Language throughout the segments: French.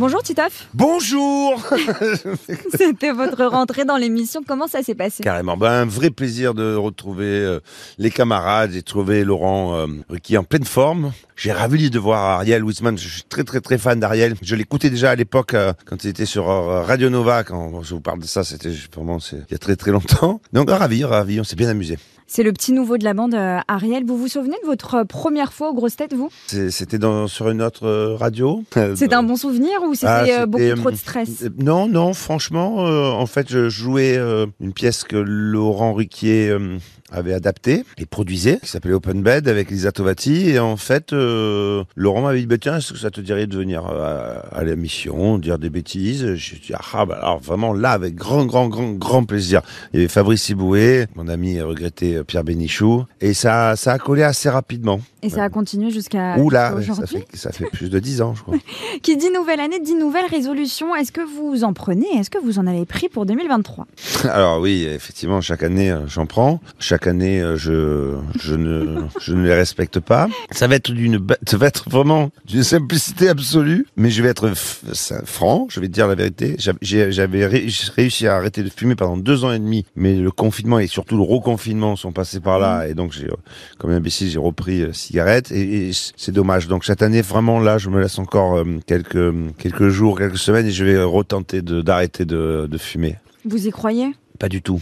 Bonjour Titoff, Bonjour c'était votre rentrée dans l'émission, comment ça s'est passé? Carrément, ben, un vrai plaisir de retrouver euh, les camarades et de trouver Laurent euh, qui est en pleine forme. J'ai ravi de voir Ariel Wiesman, je suis très très très fan d'Ariel. Je l'écoutais déjà à l'époque euh, quand il était sur euh, Radio Nova, quand je vous parle de ça, c'était vraiment il y a très très longtemps. Donc ravi, ravi, on s'est bien amusé. C'est le petit nouveau de la bande euh, Ariel, vous vous souvenez de votre première fois aux grosses têtes vous? C'était sur une autre euh, radio. C'est un bon souvenir ou c'était Ah, euh, c'était, beaucoup euh, trop de stress? Euh, Non, non, franchement, euh, en fait, je jouais euh, une pièce que Laurent Ruquier euh, avait adaptée et produisait, qui s'appelait Open Bed avec Lisa Tovati. Et en fait, euh, Laurent m'avait dit, bah, tiens, est-ce que ça te dirait de venir euh, à, à l'émission, dire des bêtises? J'ai dit, ah, bah, alors vraiment là, avec grand, grand, grand, grand plaisir. Il y avait Fabrice Iboué, mon ami regretté euh, Pierre Bénichou, et ça, ça a collé assez rapidement. Et ça a continué jusqu'à là, jusqu'à ça aujourd'hui fait, ça fait plus de dix ans, je crois. Qui dit nouvelle année dit nouvelle résolution, est-ce que vous en prenez? Est-ce que vous en avez pris pour 2023 Alors oui, effectivement, chaque année, j'en prends. Chaque année, euh, je, je, ne, je ne les respecte pas. Ça va être d'une, ba- ça va être vraiment d'une simplicité absolue, mais je vais être franc, je vais te dire la vérité. J'avais- ré- réussi à arrêter de fumer pendant deux ans et demi, mais le confinement et surtout le reconfinement sont passés par là, et donc j'ai, euh, comme un imbécile, j'ai repris euh, cigarette, et, et c'est dommage. Donc cette année, vraiment, là, je me laisse encore quelques, quelques jours, quelques semaines, et je vais retenter de- d'arrêter de, de fumer. Vous y croyez? Pas du tout.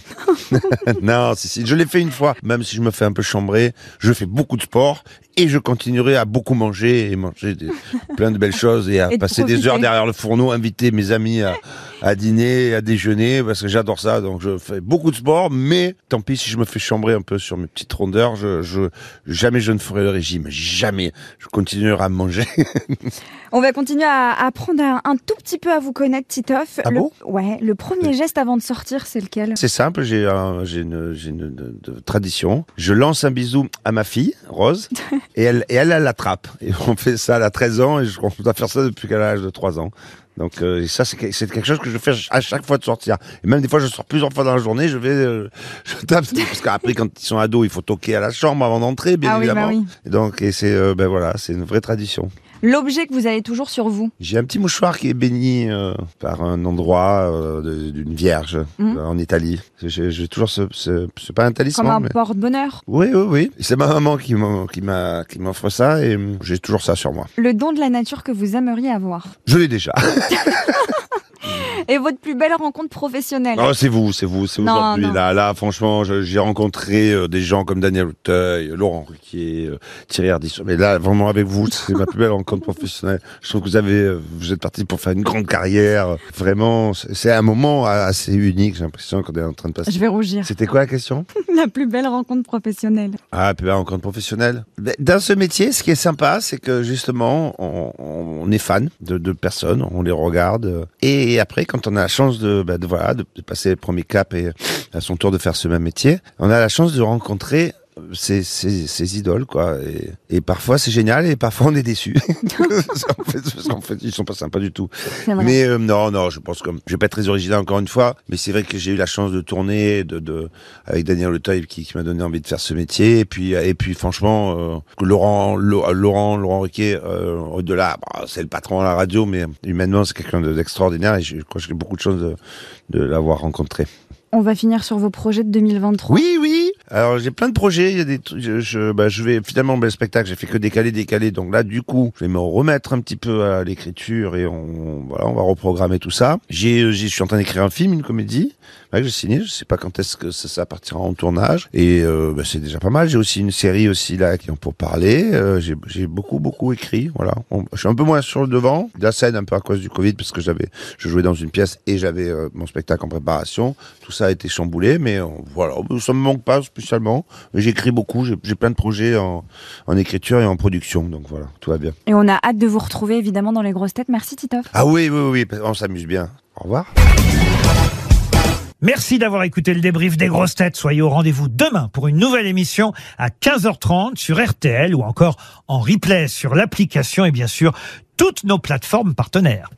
non, si, si, je l'ai fait une fois. Même si je me fais un peu chambrer, je fais beaucoup de sport et je continuerai à beaucoup manger et manger des- plein de belles choses et à Et de passer des heures derrière le fourneau, inviter mes amis à, à dîner, à déjeuner parce que j'adore ça. Donc je fais beaucoup de sport, mais tant pis si je me fais chambrer un peu sur mes petites rondeurs. Je, je jamais je ne ferai le régime. Jamais. Je continuerai à manger. On va continuer à à apprendre un, un tout petit peu à vous connaître Titoff. Ah le, bon? Ouais, le premier geste avant de sortir, c'est lequel? C'est simple, j'ai un- une, une de- de tradition. Je lance un bisou à ma fille, Rose, et elle, et elle, elle l'attrape. Et on fait ça, a 13 ans, et je, on doit faire ça depuis qu'elle a l'âge de 3 ans. Donc euh, ça, c'est que- c'est quelque chose que je fais à chaque fois de sortir. Et même des fois, je sors plusieurs fois dans la journée, je vais, euh, je tape, parce qu'après, quand ils sont ados, il faut toquer à la chambre avant d'entrer, bien Ah oui, bah évidemment. oui. Et donc, et c'est, euh, ben voilà, c'est une vraie tradition. L'objet que vous avez toujours sur vous J'ai un petit mouchoir qui est béni euh, par un endroit euh, d'une vierge Mhm. euh, en Italie. J'ai toujours ce, ce- c'est pas un talisman, comme un mais- porte-bonheur. Oui, oui, oui. C'est ma maman qui m'offre ça et hum, j'ai toujours ça sur moi. Le don de la nature que vous aimeriez avoir. Je l'ai déjà. Et votre plus belle rencontre professionnelle Non, c'est vous, c'est vous, c'est aujourd'hui. Là, là, franchement, j'ai rencontré euh, des gens comme Daniel Auteuil, Laurent Ruquier, euh, Thierry Ardisson. Mais là, vraiment avec vous, c'est ma plus belle rencontre professionnelle. Je trouve que vous avez, euh, vous êtes parti pour faire une grande carrière. Vraiment, c'est un moment assez unique. J'ai l'impression qu'on est en train de passer. Je vais rougir. C'était quoi la question? La plus belle rencontre professionnelle. Ah, puis en compte professionnel. Ben, Dans ce métier, ce qui est sympa, c'est que justement, on, on est fan de, de personnes, on les regarde, euh, après, quand on a la chance voilà, de, de passer le premier cap et à son tour de faire ce même métier, on a la chance de rencontrer ces, ces, ces idoles, quoi. Et, et parfois, c'est génial, et parfois, on est déçu. en fait, ils sont pas sympas du tout. Mais euh, non, non, je pense que je vais pas être très original encore une fois, mais c'est vrai que j'ai eu la chance de tourner de, de avec Daniel Auteuil qui, qui m'a donné envie de faire ce métier. Et puis et puis franchement, euh, que Laurent Laurent Laurent Riquet, euh, au-delà, bah, c'est le patron à la radio, mais humainement c'est quelqu'un de- d'extraordinaire et je crois que j'ai beaucoup de chance de, de l'avoir rencontré. On va finir sur vos projets de 2023. Oui, oui. Alors j'ai plein de projets. Il y a des, trucs- je, je, bah, je vais finalement le spectacle. J'ai fait que décaler, décaler. Donc là, du coup, je vais me remettre un petit peu à l'écriture et on, voilà, on va reprogrammer tout ça. J'ai, euh, je suis en train d'écrire un film, une comédie. Ouais, j'ai signé. Je sais pas quand est-ce que ça, ça partira en tournage. Et euh, bah, c'est déjà pas mal. J'ai aussi une série aussi là qui en pour parler. Euh, j'ai, beaucoup, beaucoup écrit. Voilà. Je suis un peu moins sur le devant de la scène un peu à cause du Covid parce que j'avais, je jouais dans une pièce et j'avais euh, mon spectacle en préparation. Tout ça a été chamboulé, mais euh, voilà, ça me manque pas spécialement. Mais J'écris beaucoup, j'ai j'ai plein de projets en, en écriture et en production, donc voilà, tout va bien. Et on a hâte de vous retrouver évidemment dans les grosses têtes. Merci Titoff. Ah oui, oui, oui, on s'amuse bien. Au revoir. Merci d'avoir écouté le débrief des grosses têtes. Soyez au rendez-vous demain pour une nouvelle émission à 15h30 sur RTL ou encore en replay sur l'application et bien sûr toutes nos plateformes partenaires.